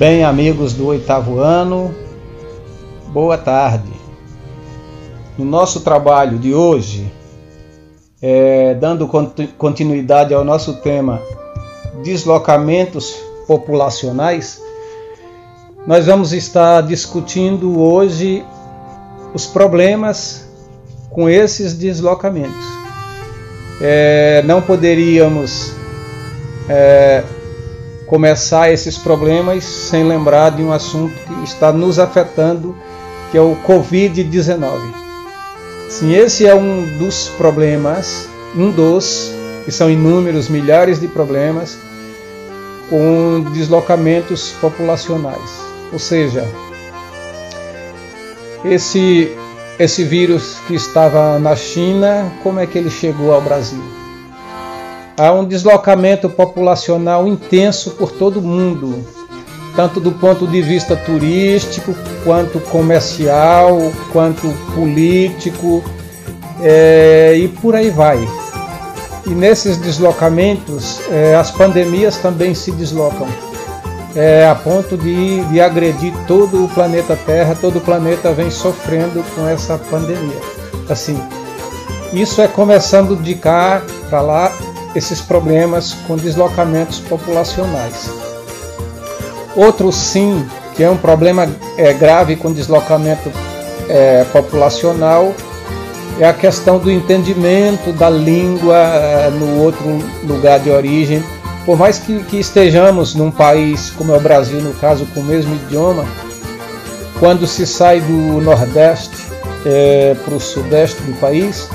Bem, amigos do oitavo ano, boa tarde. No nosso trabalho de hoje, é, dando continuidade ao nosso tema deslocamentos populacionais, nós vamos estar discutindo hoje os problemas com esses deslocamentos. É, não poderíamos é, começar esses problemas sem lembrar de um assunto que está nos afetando, que é o Covid-19. Sim, esse é um dos problemas, um dos, que são inúmeros, milhares de problemas, com deslocamentos populacionais. Ou seja, esse, esse vírus que estava na China, como é que ele chegou ao Brasil? Há um deslocamento populacional intenso por todo o mundo, tanto do ponto de vista turístico, quanto comercial, quanto político, é, e por aí vai. E nesses deslocamentos, é, as pandemias também se deslocam, é, a ponto de, de agredir todo o planeta Terra, todo o planeta vem sofrendo com essa pandemia. Assim, isso é começando de cá para lá, esses problemas com deslocamentos populacionais. Outro sim, que é um problema é, grave com deslocamento é, populacional, é a questão do entendimento da língua é, no outro lugar de origem. Por mais que, que estejamos num país como é o Brasil, no caso, com o mesmo idioma, quando se sai do Nordeste é, para o Sudeste do país,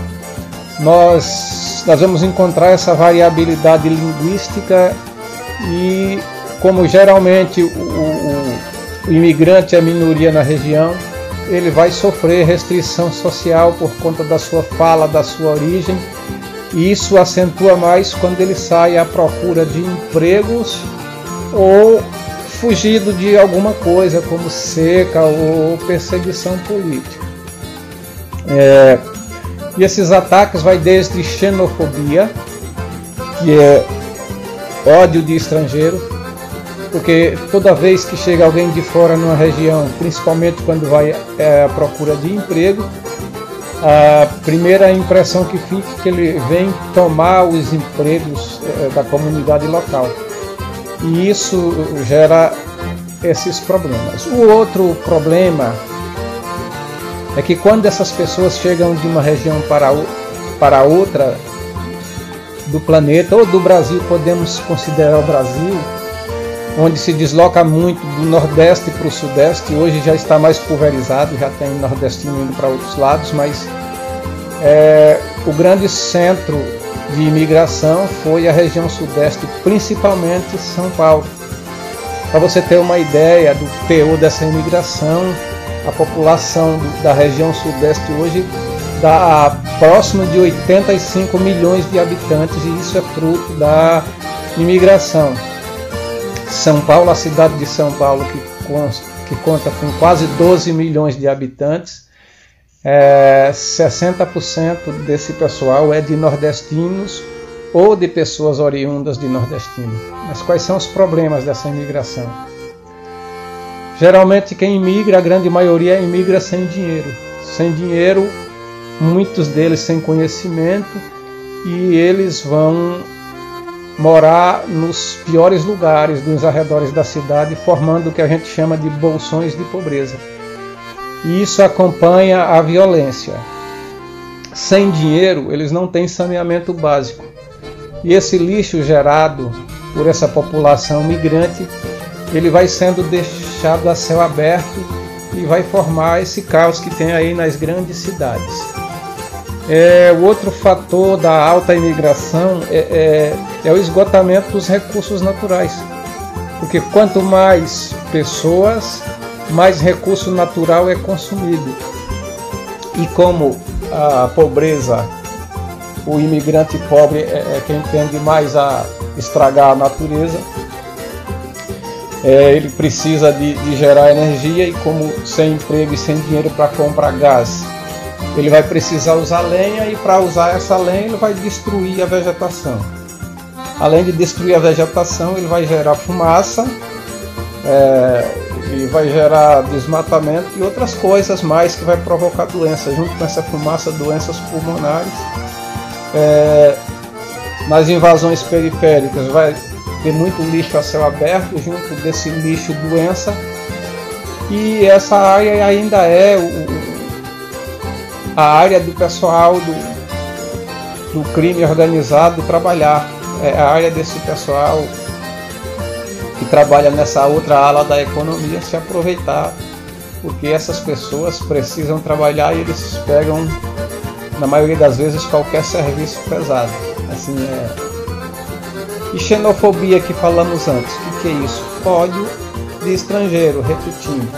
nós, nós vamos encontrar essa variabilidade linguística e como geralmente o, o, o imigrante é minoria na região, ele vai sofrer restrição social por conta da sua fala, da sua origem, e isso acentua mais quando ele sai à procura de empregos ou fugido de alguma coisa como seca ou perseguição política. É, e esses ataques vai desde xenofobia, que é ódio de estrangeiro, porque toda vez que chega alguém de fora numa região, principalmente quando vai é, à procura de emprego, a primeira impressão que fica é que ele vem tomar os empregos é, da comunidade local. E isso gera esses problemas. O outro problema é que quando essas pessoas chegam de uma região para, para outra do planeta ou do Brasil, podemos considerar o Brasil, onde se desloca muito do Nordeste para o Sudeste, hoje já está mais pulverizado, já tem nordestino indo para outros lados, mas é, o grande centro de imigração foi a região Sudeste, principalmente São Paulo. Para você ter uma ideia do teor dessa imigração, a população da região sudeste hoje dá próximo de 85 milhões de habitantes e isso é fruto da imigração. São Paulo, a cidade de São Paulo, que, que conta com quase 12 milhões de habitantes, é, 60% desse pessoal é de nordestinos ou de pessoas oriundas de nordestino. Mas quais são os problemas dessa imigração? Geralmente quem imigra, a grande maioria imigra sem dinheiro. Sem dinheiro, muitos deles sem conhecimento e eles vão morar nos piores lugares dos arredores da cidade, formando o que a gente chama de bolsões de pobreza. E isso acompanha a violência. Sem dinheiro, eles não têm saneamento básico. E esse lixo gerado por essa população migrante, ele vai sendo deixado fechado a céu aberto e vai formar esse caos que tem aí nas grandes cidades. É, o outro fator da alta imigração é, é, é o esgotamento dos recursos naturais, porque quanto mais pessoas, mais recurso natural é consumido. E como a pobreza, o imigrante pobre é, é quem tende mais a estragar a natureza, é, ele precisa de, de, gerar energia e como sem emprego e sem dinheiro para comprar gás, ele vai precisar usar lenha e para usar essa lenha ele vai destruir a vegetação. Além de destruir a vegetação, ele vai gerar fumaça é, vai gerar desmatamento e outras coisas mais que vai provocar doenças, junto com essa fumaça, doenças pulmonares. É, nas invasões periféricas vai ter muito lixo a céu aberto, junto desse lixo doença. E essa área ainda é o, a área do pessoal do, do crime organizado trabalhar. É a área desse pessoal que trabalha nessa outra ala da economia se aproveitar, porque essas pessoas precisam trabalhar e eles pegam, na maioria das vezes, qualquer serviço pesado. Assim é. E xenofobia que falamos antes, o que é isso? Ódio de estrangeiro, repetindo.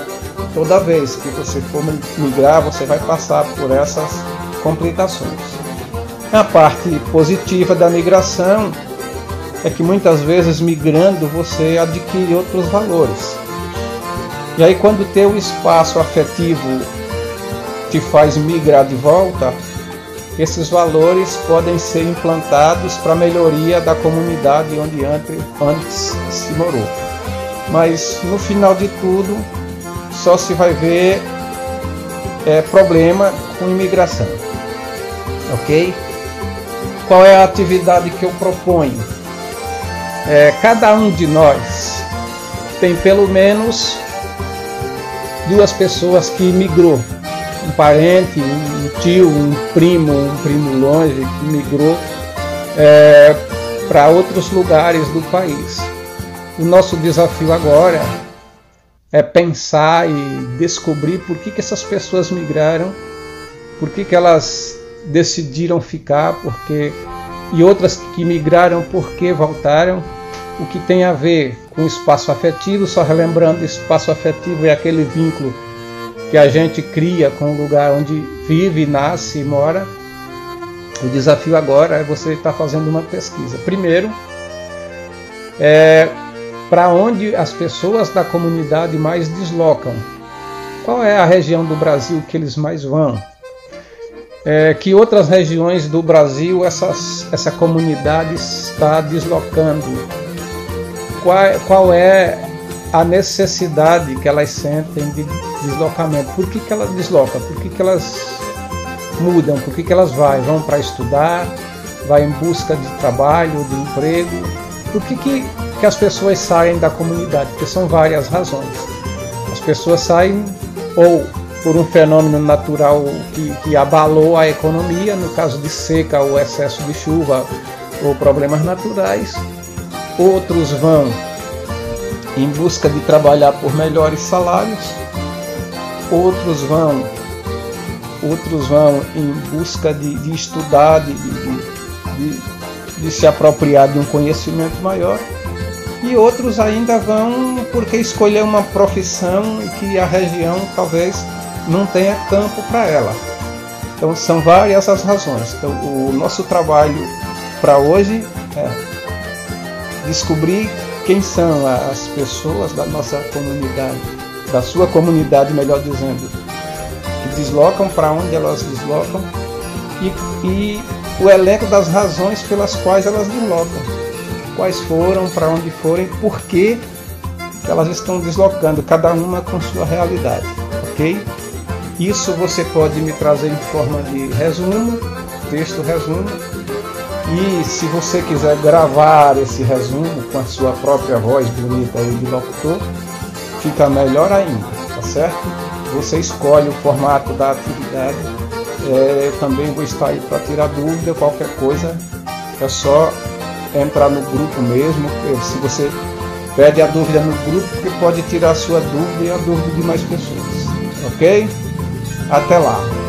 Toda vez que você for migrar, você vai passar por essas complicações. A parte positiva da migração é que muitas vezes migrando você adquire outros valores. E aí quando teu espaço afetivo te faz migrar de volta, esses valores podem ser implantados para a melhoria da comunidade onde antes se morou. Mas no final de tudo, só se vai ver é, problema com imigração. Ok? Qual é a atividade que eu proponho? é, cada um de nós tem pelo menos duas pessoas que migrou. Um parente, um tio, um primo, um primo longe que migrou é, para outros lugares do país. O nosso desafio agora é pensar e descobrir por que, que essas pessoas migraram, por que, que elas decidiram ficar, porque e outras que migraram porque voltaram o que tem a ver com espaço afetivo, só relembrando, espaço afetivo é aquele vínculo que a gente cria com o lugar onde vive, nasce e mora. O desafio agora é você estar fazendo uma pesquisa. Primeiro, é para onde as pessoas da comunidade mais deslocam. Qual é a região do Brasil que eles mais vão? É, que outras regiões do Brasil essas, essa comunidade está deslocando qual, qual é a necessidade que elas sentem de deslocamento. Por que, que elas deslocam? Por que, que elas mudam? Por que, que elas vão? Vão para estudar? Vai em busca de trabalho, de emprego? Por que, que, que as pessoas saem da comunidade? Porque são várias razões. As pessoas saem ou por um fenômeno natural que, que abalou a economia, no caso de seca ou excesso de chuva ou problemas naturais, outros vão em busca de trabalhar por melhores salários, outros vão outros vão em busca de, de estudar, de, de, de, se apropriar de um conhecimento maior, e outros ainda vão porque escolher uma profissão que a região talvez não tenha campo para ela. Então são várias as razões. Então, o nosso trabalho para hoje é descobrir quem são as pessoas da nossa comunidade, da sua comunidade, melhor dizendo, que deslocam para onde elas deslocam e, e o elenco das razões pelas quais elas deslocam, quais foram, para onde forem, por que elas estão deslocando, cada uma com sua realidade, ok? Isso você pode me trazer em forma de resumo, texto resumo, e se você quiser gravar esse resumo com a sua própria voz bonita aí de locutor, fica melhor ainda, tá certo? Você escolhe o formato da atividade. É, também vou estar aí para tirar dúvida, qualquer coisa, é só entrar no grupo mesmo. Se você pede a dúvida no grupo, que pode tirar a sua dúvida e a dúvida de mais pessoas. Ok? Até lá!